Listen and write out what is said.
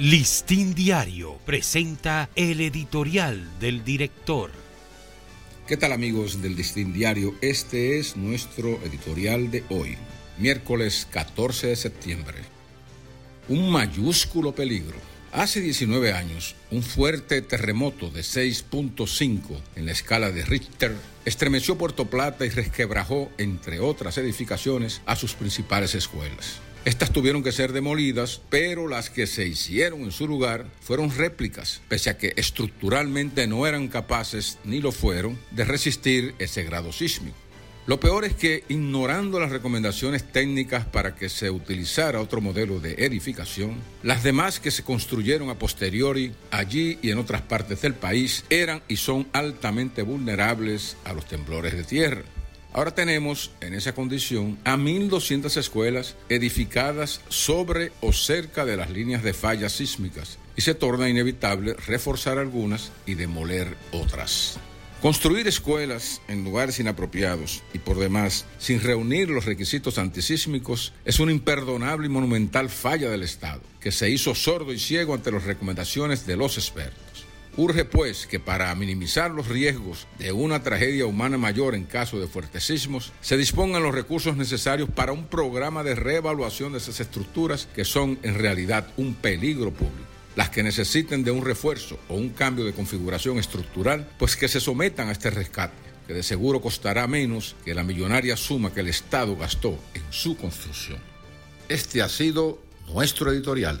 Listín Diario presenta el editorial del director. ¿Qué tal amigos del Listín Diario? Este es nuestro editorial de hoy, miércoles 14 de septiembre. Un mayúsculo peligro. Hace 19 años, un fuerte terremoto de 6.5 en la escala de Richter estremeció Puerto Plata y resquebrajó, entre otras edificaciones, a sus principales escuelas. Estas tuvieron que ser demolidas, pero las que se hicieron en su lugar fueron réplicas, pese a que estructuralmente no eran capaces, ni lo fueron, de resistir ese grado sísmico. Lo peor es que, ignorando las recomendaciones técnicas para que se utilizara otro modelo de edificación, las demás que se construyeron a posteriori allí y en otras partes del país eran y son altamente vulnerables a los temblores de tierra. Ahora tenemos en esa condición a 1.200 escuelas edificadas sobre o cerca de las líneas de fallas sísmicas y se torna inevitable reforzar algunas y demoler otras. Construir escuelas en lugares inapropiados y por demás sin reunir los requisitos antisísmicos es una imperdonable y monumental falla del Estado, que se hizo sordo y ciego ante las recomendaciones de los expertos. Urge pues que para minimizar los riesgos de una tragedia humana mayor en caso de fuertes sismos, se dispongan los recursos necesarios para un programa de reevaluación de esas estructuras que son en realidad un peligro público. Las que necesiten de un refuerzo o un cambio de configuración estructural, pues que se sometan a este rescate, que de seguro costará menos que la millonaria suma que el Estado gastó en su construcción. Este ha sido nuestro editorial.